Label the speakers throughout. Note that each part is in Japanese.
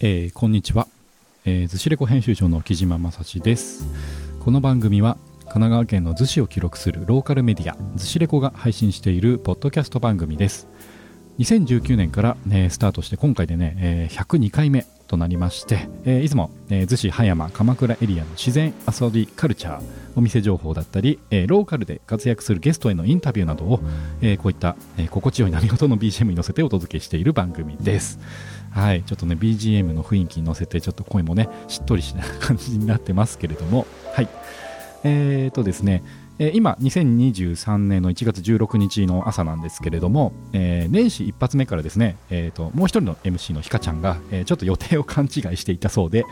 Speaker 1: えー、こんにちは、えー、ずしレコ編集長の木島正史です。この番組は神奈川県の逗子を記録するローカルメディア逗子レコが配信しているポッドキャスト番組です。2019年から、ね、スタートして今回でね、えー、102回目となりまして、えー、いつも、えー、逗子葉山鎌倉エリアの自然遊びカルチャーお店情報だったり、えー、ローカルで活躍するゲストへのインタビューなどを、えー、こういった、えー、心地よい波音の BGM に乗せてお届けしている番組です。はい、ちょっとね BGM の雰囲気に乗せてちょっと声もねしっとりしな感じになってますけれども、はい、えーとですね、今2023年の1月16日の朝なんですけれども、えー、年始一発目からですね、えーと、もう一人の MC のひかちゃんが、えー、ちょっと予定を勘違いしていたそうで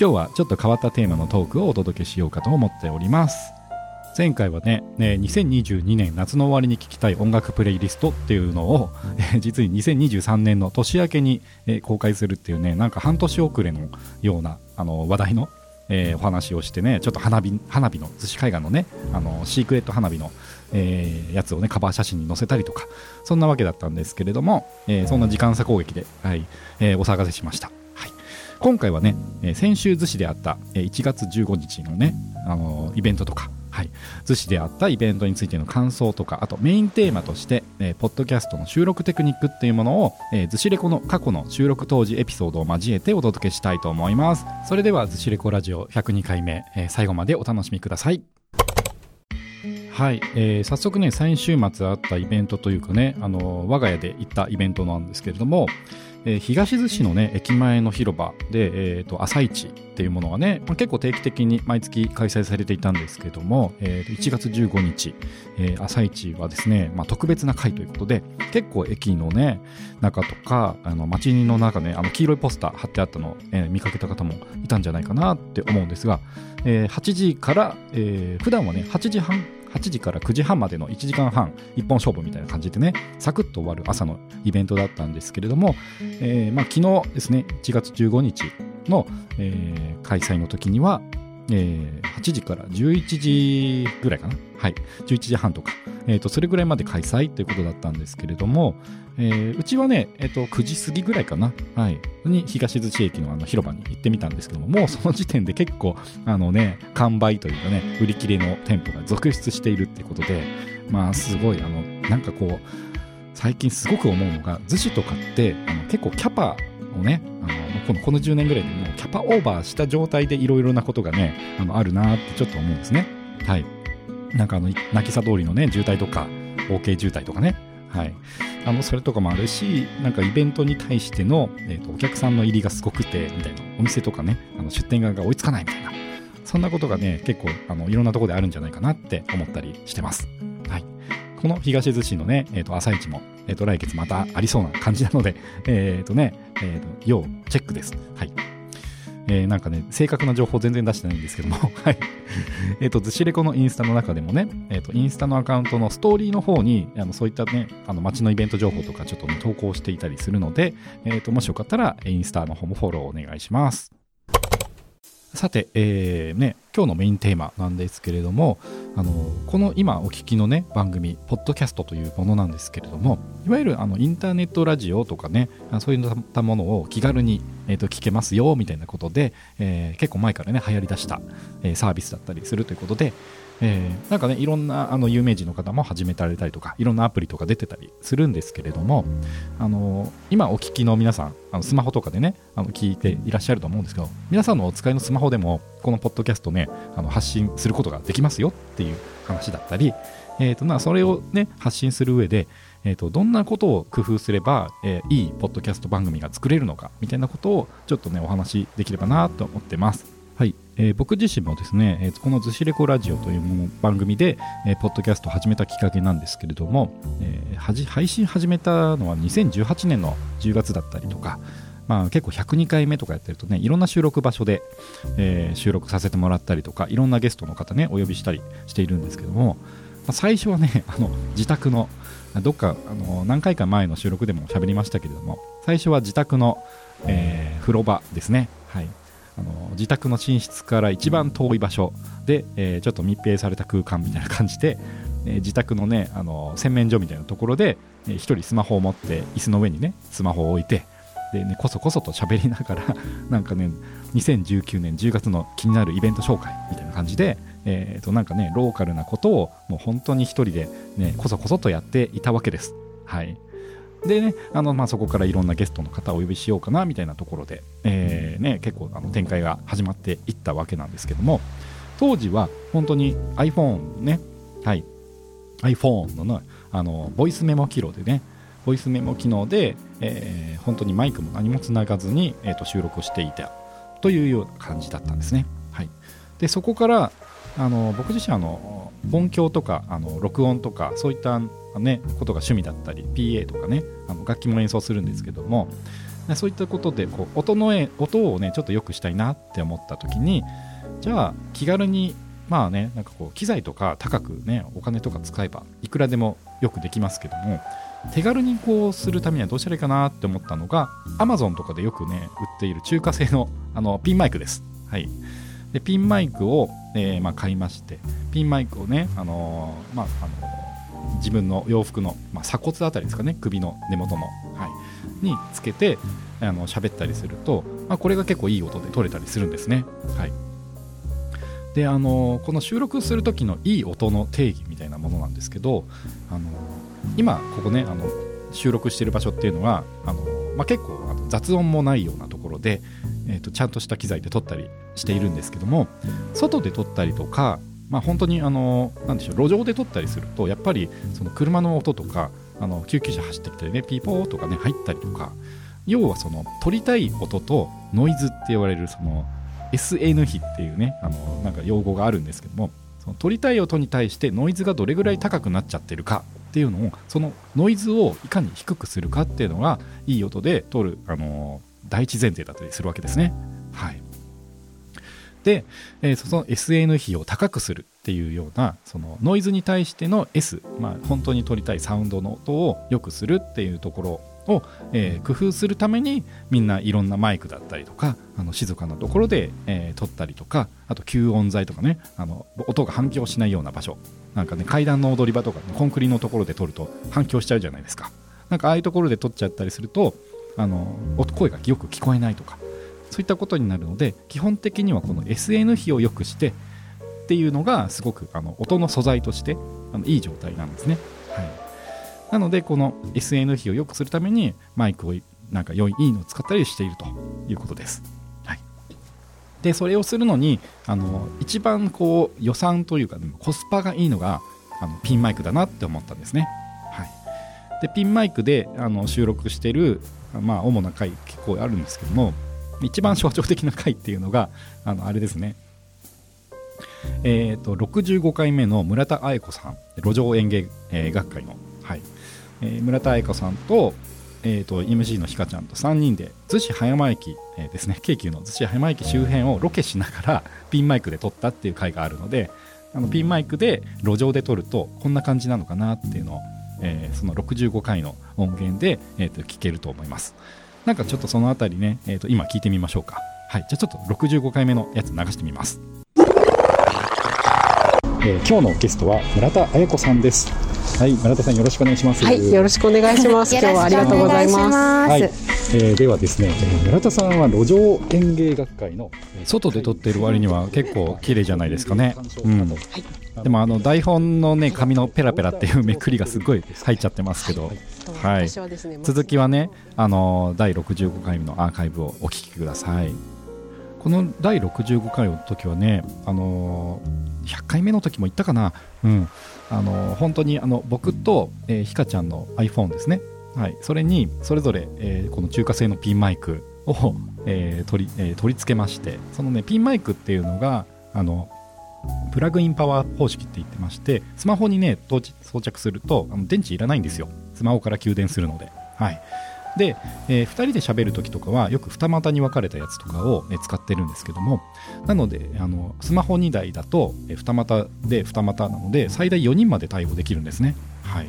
Speaker 1: 今日はちょっと変わったテーマのトークをお届けしようかと思っております。前回はねね2022年夏の終わりに聴きたい音楽プレイリストっていうのを、えー、実に2023年の年明けに、えー、公開するっていうねなんか半年遅れのようなあの話題のえー、お話をしてねちょっと花火花火の逗子海岸のねあのシークレット花火の、えー、やつをねカバー写真に載せたりとかそんなわけだったんですけれども、えー、そんな時間差攻撃で、はいえー、お騒がせしました、はい、今回はね、えー、先週逗子であった、えー、1月15日のね、あのー、イベントとかはい、逗子であったイベントについての感想とかあとメインテーマとして、えー、ポッドキャストの収録テクニックっていうものを、えー、逗子レコの過去の収録当時エピソードを交えてお届けしたいと思います。それでは逗子レコラジオ102回目、えー、最後までお楽しみください。はい、えー、早速ね先週末あったイベントというかねあの我が家で行ったイベントなんですけれどもえー、東逗子のね駅前の広場で、えーと、朝市っていうものがね、まあ、結構定期的に毎月開催されていたんですけども、えー、1月15日、えー、朝市はですね、まあ、特別な会ということで結構駅のね中とかあの街の中ねあの黄色いポスター貼ってあったのを、えー、見かけた方もいたんじゃないかなって思うんですが、えー、8時から、えー、普段はね8時半8時から9時半までの1時間半一本勝負みたいな感じでねサクッと終わる朝のイベントだったんですけれども、えーまあ、昨日ですね1月15日の、えー、開催の時には、えー、8時から11時ぐらいかな？はい。11時半とか、えーと、それぐらいまで開催ということだったんですけれども、えー、うちはね、えーと、9時過ぎぐらいかな、はい、に東逗子駅のあの広場に行ってみたんですけどももうその時点で結構あの、ね、完売というかね売り切れの店舗が続出しているっていうことでまあすごいあのなんかこう最近すごく思うのが逗子とかってあの結構キャパをねあのこのこの10年ぐらいでもうキャパオーバーした状態でいろいろなことがねあのあるなってちょっと思うんですね。はい。なんかあの渚通りのね渋滞とか OK 渋滞とかね。はい、あのそれとかもあるしなんかイベントに対しての、えーと、お客さんの入りがすごくてみたいな。お店とかねあの出店側が追いつかないみたいな。そんなことがね結構あのいろんなとこであるんじゃないかなって思ったりしてます。はい、この東逗子のね、えーと、朝市も、えーと、来月またありそうな感じなので、えっ、ー、とね、えー、と要チェックです。はい。えー、なんかね、正確な情報全然出してないんですけども、はい。えっ、と、ずしレコのインスタの中でもね、えっ、ー、と、インスタのアカウントのストーリーの方に、あのそういったね、あの街のイベント情報とかちょっと、ね、投稿していたりするので、えっ、ー、と、もしよかったら、インスタの方もフォローお願いします。さて、えーね、今日のメインテーマなんですけれどもあのこの今お聞きのね番組ポッドキャストというものなんですけれどもいわゆるあのインターネットラジオとかねそういったものを気軽に、えー、と聞けますよみたいなことで、えー、結構前からね流行りだした、えー、サービスだったりするということで、えー、なんかねいろんなあの有名人の方も始められたりとかいろんなアプリとか出てたりするんですけれどもあの今お聞きの皆さんあのスマホとかでねあの聞いていらっしゃると思うんですけど皆さんのお使いのスマホでもこのポッドキャストねあの発信することができますよってていう話だったり、えーとまあ、それをね発信する上でえーと、どんなことを工夫すれば、えー、いいポッドキャスト番組が作れるのかみたいなことをちょっとねお話しできればなと思ってます。はい、えー、僕自身もですね、えー、この「ずしレコラジオ」という番組で、えー、ポッドキャストを始めたきっかけなんですけれども、えー、配信始めたのは2018年の10月だったりとか、まあ、結構102回目とかやってるとねいろんな収録場所で、えー、収録させてもらったりとかいろんなゲストの方ねお呼びしたりしているんですけども、まあ、最初はね あの自宅のどっかあの何回か前の収録でも喋りましたけれども最初は自宅の、えー、風呂場ですね、はい、あの自宅の寝室から一番遠い場所で、えー、ちょっと密閉された空間みたいな感じで、えー、自宅のねあの洗面所みたいなところで、えー、1人スマホを持って椅子の上にねスマホを置いてでねこそこそと喋りながら なんかね2019年10月の気になるイベント紹介みたいな感じで、えー、となんかねローカルなことをもう本当に一人でねこそこそとやっていたわけです。はい。でね、あのまあ、そこからいろんなゲストの方をお呼びしようかなみたいなところで、えーね、結構あの展開が始まっていったわけなんですけども当時は本当に iPhone ね、はい、iPhone の,、ね、あのボイスメモ機能でねボイスメモ機能で、えー、本当にマイクも何もつながずに、えー、と収録をしていたというような感じだったんですね。はい、でそこからあの僕自身あの音響とかあの録音とかそういったね、ことが趣味だったり PA とかねあの楽器も演奏するんですけどもそういったことでこう音の音をねちょっと良くしたいなって思った時にじゃあ気軽にまあねなんかこう機材とか高くねお金とか使えばいくらでもよくできますけども手軽にこうするためにはどうしたらいいかなって思ったのが Amazon とかでよくね売っている中華製の あのピンマイクです。はい、でピンマイクを、えー、まあ、買いましてピンマイクをね、あのー、まああの、自分の洋服の、まあ、鎖骨あたりですかね首の根元の、はい、につけてあの喋ったりすると、まあ、これが結構いい音で撮れたりするんですね。はいであのこの収録する時のいい音の定義みたいなものなんですけどあの今ここねあの収録してる場所っていうのはあの、まあ、結構あの雑音もないようなところで、えーと、ちゃんとした機材で撮ったりしているんですけども外で撮ったりとか、まあ、本当にあのなでしょう路上で撮ったりするとやっぱりその車の音とかあの救急車走ってきたりねピーポーとかね入ったりとか要はその撮りたい音とノイズって言われるその SN 比っていうねあのなんか用語があるんですけどもその撮りたい音に対してノイズがどれぐらい高くなっちゃってるかっていうのをそのノイズをいかに低くするかっていうのがいい音で撮る、あの第一前提だったりするわけですね。はい、で、えー、その SN 比を高くするっていうようなそのノイズに対しての S、まあ、本当に撮りたいサウンドの音を良くするっていうところを、えー、工夫するためにみんないろんなマイクだったりとかあの静かなところで、えー、撮ったりとかあと吸音材とかねあの音が反響しないような場所なんかね階段の踊り場とか、ね、コンクリのところで撮ると反響しちゃうじゃないですかなんかああいうところで撮っちゃったりするとあの声がよく聞こえないとかそういったことになるので基本的にはこの SN 比を良くしてっていうのがすごくあの音の素材としてあのいい状態なんですね。はいなのでこの SN 比を良くするためにマイクをなんか良いいいのを使ったりしているということです。でそれをするのにあの一番こう予算というか、コスパがいいのがあのピンマイクだなって思ったんですね。はい、でピンマイクであの収録してる、まあ、主な回結構あるんですけども一番象徴的な回っていうのがあのあれですね。えーと、65回目の村田愛子さん路上演芸、えー、学会の、はい。えー、村田愛子さんと,、えーと、MC のひかちゃんと3人で逗子葉山駅、えー、ですね京急の逗子葉山駅周辺をロケしながらピンマイクで撮ったっていう回があるのであのピンマイクで路上で撮るとこんな感じなのかなっていうのを、えー、その65回の音源で、えーと、聞けると思います。なんかちょっとそのあたりね、えーと、今聞いてみましょうか。はいじゃあちょっと65回目のやつ流してみます。えー、今日のゲストは村田彩子さんです。はい、村田さんよろしくお願いします。
Speaker 2: はい、よろしくお願いします。今日はありがとうございます。はい、え
Speaker 1: ー、ではですね、村田さんは路上演芸学会の外で撮っている割には結構綺麗じゃないですかね。うん。はい、でもあの台本のね紙のペラペラっていうめくりがすごい入っちゃってますけど、はい。続きはねあの第65回のアーカイブをお聞きください。この第65回の時はね、あのー、100回目の時も言ったかな、うん、あの本当にあの僕と、えー、ひかちゃんの iPhone ですね、はい、それにそれぞれ、えー、この中華製のピンマイクを、えー、取りえー、取り付けましてそのねピンマイクっていうのがあのプラグインパワー方式って言ってましてスマホにね装着するとあの電池いらないんですよ。スマホから給電するので、はい、で、えー、2人で喋るときとかはよく二股に分かれたやつとかを、ね、使ってるんですけどもなのであのスマホ2台だと、えー、二股で二股なので最大4人まで対応できるんですね。はい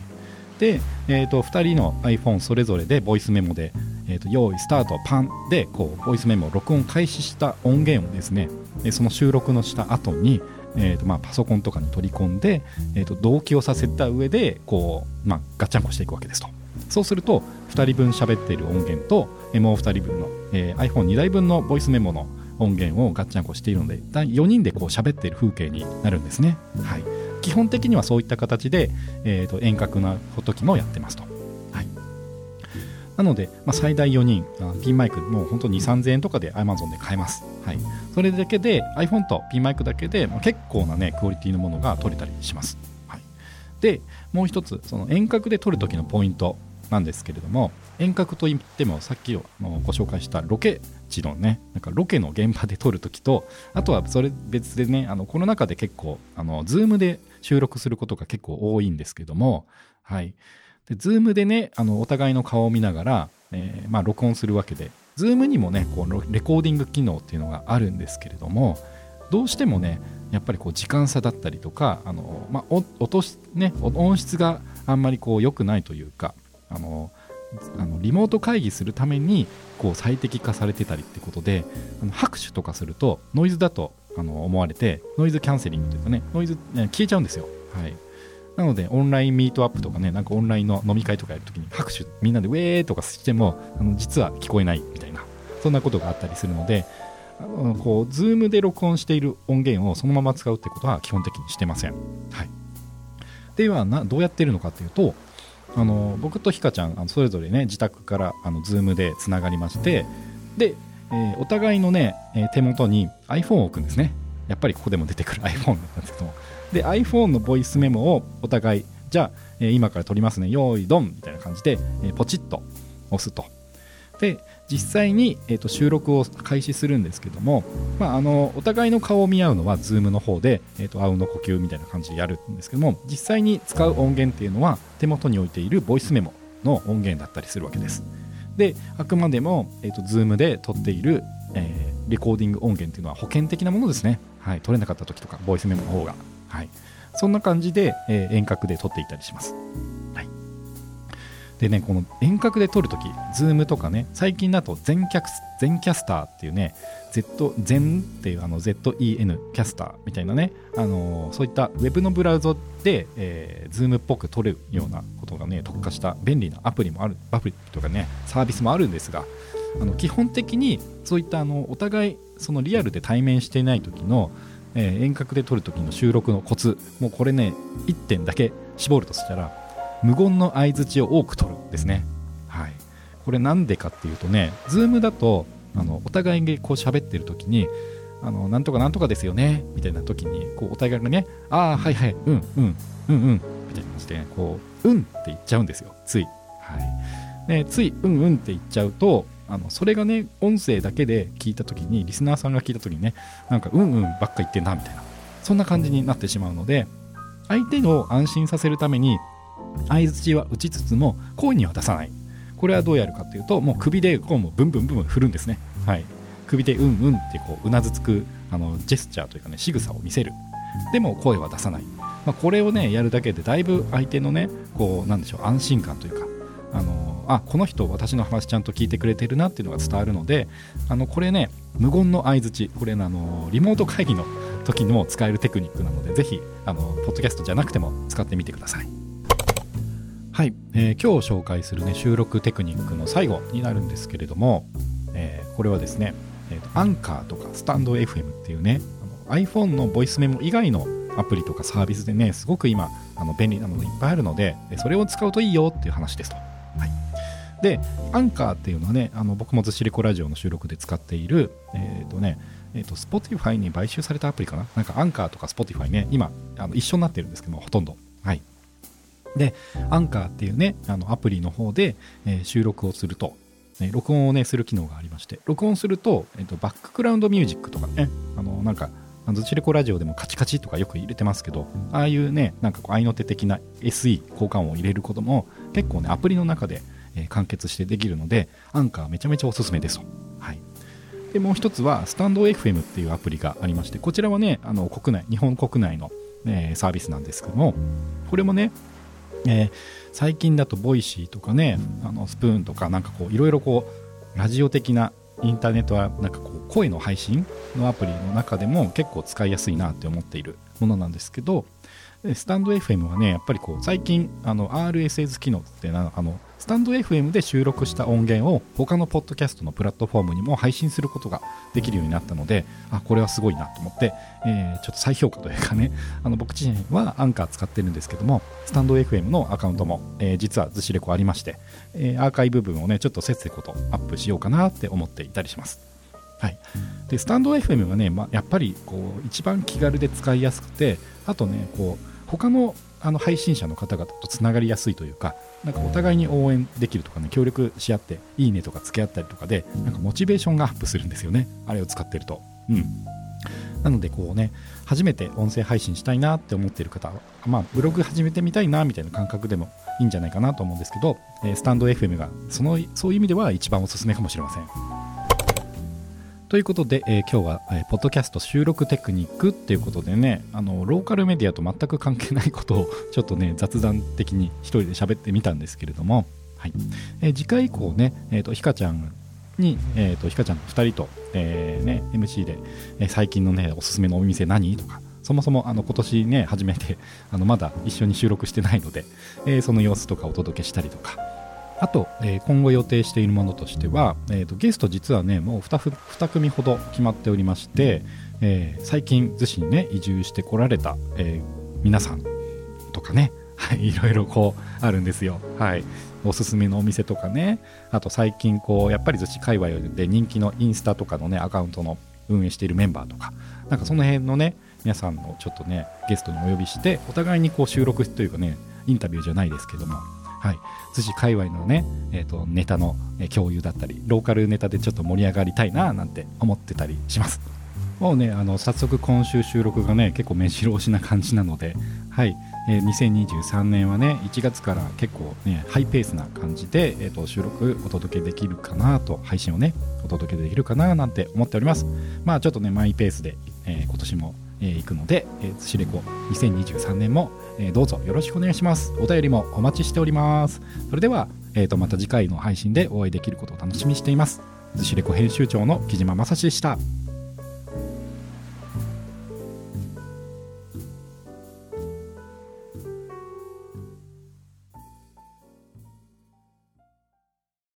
Speaker 1: で、えーと、2人の iPhone それぞれでボイスメモで、えーと、用意スタートパンでこうボイスメモ録音開始した音源をですねその収録のした後にえーとまあ、パソコンとかに取り込んで、えーと同期をさせた上でこう、まあ、ガチャンコしていくわけですと。そうすると2人分喋っている音源ともう2人分の、えー、iPhone2 台分のボイスメモの音源をガッチャンコしているので4人でこう喋っている風景になるんですね、はい、基本的にはそういった形で、えーと、遠隔な時もやってますと、はい、なので、まあ、最大4人ピンマイクもう本当に2 3000円とかで Amazon で買えます、はい、それだけで iPhone とピンマイクだけで、まあ、結構なねクオリティのものが取れたりします、でもう一つその遠隔で撮る時のポイントなんですけれども遠隔といってもさっきご紹介したロケ地のねなんかロケの現場で撮るときとあとはそれ別でねあのコロナ禍で結構あの Zoom で収録することが結構多いんですけどもはい。で Zoom でねあのお互いの顔を見ながら、えー、まあ、録音するわけで Zoom にもねこうレコーディング機能っていうのがあるんですけれどもどうしてもねやっぱりこう時間差だったりとかあの、まあ、音ね、音質があんまりこう良くないというかあのあのリモート会議するためにこう最適化されてたりってことであの拍手とかするとノイズだとあの思われてノイズキャンセリングというかねノイズ、ね、消えちゃうんですよ。はい、なのでオンラインミートアップとかねなんかオンラインの飲み会とかやるときに拍手みんなでウェーとかしてもあの実は聞こえないみたいなそんなことがあったりするのでこう Zoom で録音している音源をそのまま使うってことは基本的にしてません。はい、ではなどうやってるのかというとあの僕とひかちゃんあのそれぞれね自宅からあの Zoom でつながりましてで、えー、お互いのね、え手元に iPhone を置くんですね。やっぱりここでも出てくる iPhone なんですけども。で iPhone のボイスメモをお互いじゃあ、えー、今から撮りますね。用意ドンみたいな感じで、えー、ポチッと押すと。で実際に、えーと、収録を開始するんですけども、まあ、あのお互いの顔を見合うのは Zoom の方で、えーと、あうの呼吸みたいな感じでやるんですけども実際に使う音源っていうのは手元に置いているボイスメモの音源だったりするわけです。であくまでも、えーと、Zoom で撮っている、えー、レコーディング音源っていうのは保険的なものですね、はい、撮れなかった時とかボイスメモの方が、はい、そんな感じで、えー、遠隔で撮っていたりします。でねこの遠隔で撮るとき Zoom とかね最近だと全キャ全キャスターっていうね Z 全っていうあの ZEN キャスターみたいなね、あの、そういった Web のブラウザで、えー、Zoom っぽく撮るようなことがね特化した便利なアプリもあるアプリとかねサービスもあるんですがあの基本的にそういったあのお互いそのリアルで対面していない時の、えー、遠隔で撮る時の収録のコツもうこれね1点だけ絞るとしたら無言の相づちを多く取ですね。はい、これなんでかっていうとね、Zoom だとあのお互いにこう喋ってる時に、あのなんとかなんとかですよねみたいな時にこうお互いがね、ああ、はいはい、うんうん、うんうんみたいな感じで、ね、こう、うんって言っちゃうんですよ、つい。はい、でつい、うんうんって言っちゃうと、あのそれがね、音声だけで聞いた時に、リスナーさんが聞いた時にね、なんかうんうんばっか言ってんなみたいな、そんな感じになってしまうので、相手を安心させるために相づちは打ちつつも声には出さない。これはどうやるかというともう首でこうもブンブンブンブン振るんですね、はい、首でうんうんってこううなずつくあのジェスチャーというかね仕草を見せる。でも声は出さない、まあ、これをねやるだけでだいぶ相手のねこうなんでしょう安心感というかあのあこの人私の話ちゃんと聞いてくれてるなっていうのが伝わるのであのこれね無言の相づちこれあのリモート会議の時にも使えるテクニックなのでぜひあのポッドキャストじゃなくても使ってみてください。はい、えー、今日紹介するね収録テクニックの最後になるんですけれども、えー、これはですね、えーと、アンカーとかスタンド FM っていうねあの iPhone のボイスメモ以外のアプリとかサービスでねすごく今あの便利なものいっぱいあるのでそれを使うといいよっていう話ですと。はい、でアンカーっていうのはねあの僕もずしりこラジオの収録で使っているえっ、ー、とねえーと、Spotify に買収されたアプリかな？なんかアンカーとか Spotify ね今あの一緒になってるんですけどもほとんど。はい。で、アンカーっていうね、あのアプリの方で、えー、収録をすると、ね、録音をね、する機能がありまして、録音すると、えーと、バックグラウンドミュージックとかね、あの、なんか、ずちれこラジオでもカチカチとかよく入れてますけど、ああいうね、なんかこう、合いの手的な SE、交換音を入れることも、結構ね、アプリの中で、えー、完結してできるので、アンカーめちゃめちゃおすすめですと。はい。で、もう一つは、 stand.fm っていうアプリがありまして、こちらはね、あの、国内、日本国内の、え、サービスなんですけども、これもね、えー、最近だと Voicy とかねあのスプーンとかなんかこういろいろこうラジオ的なインターネットはなんかこう声の配信のアプリの中でも結構使いやすいなって思っているものなんですけどスタンド FM はねやっぱりこう最近あの RSS 機能ってなあのスタンド FM で収録した音源を他のポッドキャストのプラットフォームにも配信することができるようになったのであこれはすごいなと思って、えー、ちょっと再評価というかねあの僕自身はアンカー使ってるんですけどもスタンド FM のアカウントも、えー、実はずしレコありまして、えー、アーカイブ部分をねちょっとせっせことアップしようかなって思っていたりします。はい、でスタンド FM がね、まあ、やっぱりこう一番気軽で使いやすくてあとねこう他のあの配信者の方々とつながりやすいというかなんかお互いに応援できるとかね協力し合っていいねとか付き合ったりとかでなんかモチベーションがアップするんですよね。あれを使ってると。うん。なのでこうね初めて音声配信したいなって思ってる方は、まあ、ブログ始めてみたいなみたいな感覚でもいいんじゃないかなと思うんですけど、えスタンド FM がそのそういう意味では一番おすすめかもしれません。ということで、えー、今日は、えー、ポッドキャスト収録テクニックっていうことでねあのローカルメディアと全く関係ないことを ちょっとね雑談的に一人で喋ってみたんですけれども、はい。えー、次回以降ね、えーと、ひかちゃんに、えーと、ひかちゃんの2人と、えーね、MC で、えー、最近のねおすすめのお店何？とかそもそもあの今年ね初めてあのまだ一緒に収録してないので、えー、その様子とかお届けしたりとかあと、えー、今後予定しているものとしては、えーと、ゲスト実はねもう 2, 2組ほど決まっておりまして、えー、最近逗子にね移住してこられた、えー、皆さんとかね、はい、いろいろこうあるんですよ。はい。おすすめのお店とかね。あと最近こうやっぱり逗子界隈で人気のインスタとかのねアカウントの運営しているメンバーとか。なんかその辺のね皆さんのちょっとねゲストにお呼びしてお互いにこう収録というかねインタビューじゃないですけども。はい、逗子界隈のね、えーと、ネタの共有だったりローカルネタでちょっと盛り上がりたいななんて思ってたりします。もうねあの早速今週収録がね結構目白押しな感じなのではい、えー、2023年はね1月から結構ねハイペースな感じで、えーと収録お届けできるかなと配信をねお届けできるかななんて思っております。まあちょっとねマイペースで、えー、今年もえー、行くので、えー、寿レコ2023年も、えー、どうぞよろしくお願いします。お便りもお待ちしております。それでは、えー、とまた次回の配信でお会いできることを楽しみにしています。寿司レコ編集長の木島正史でした。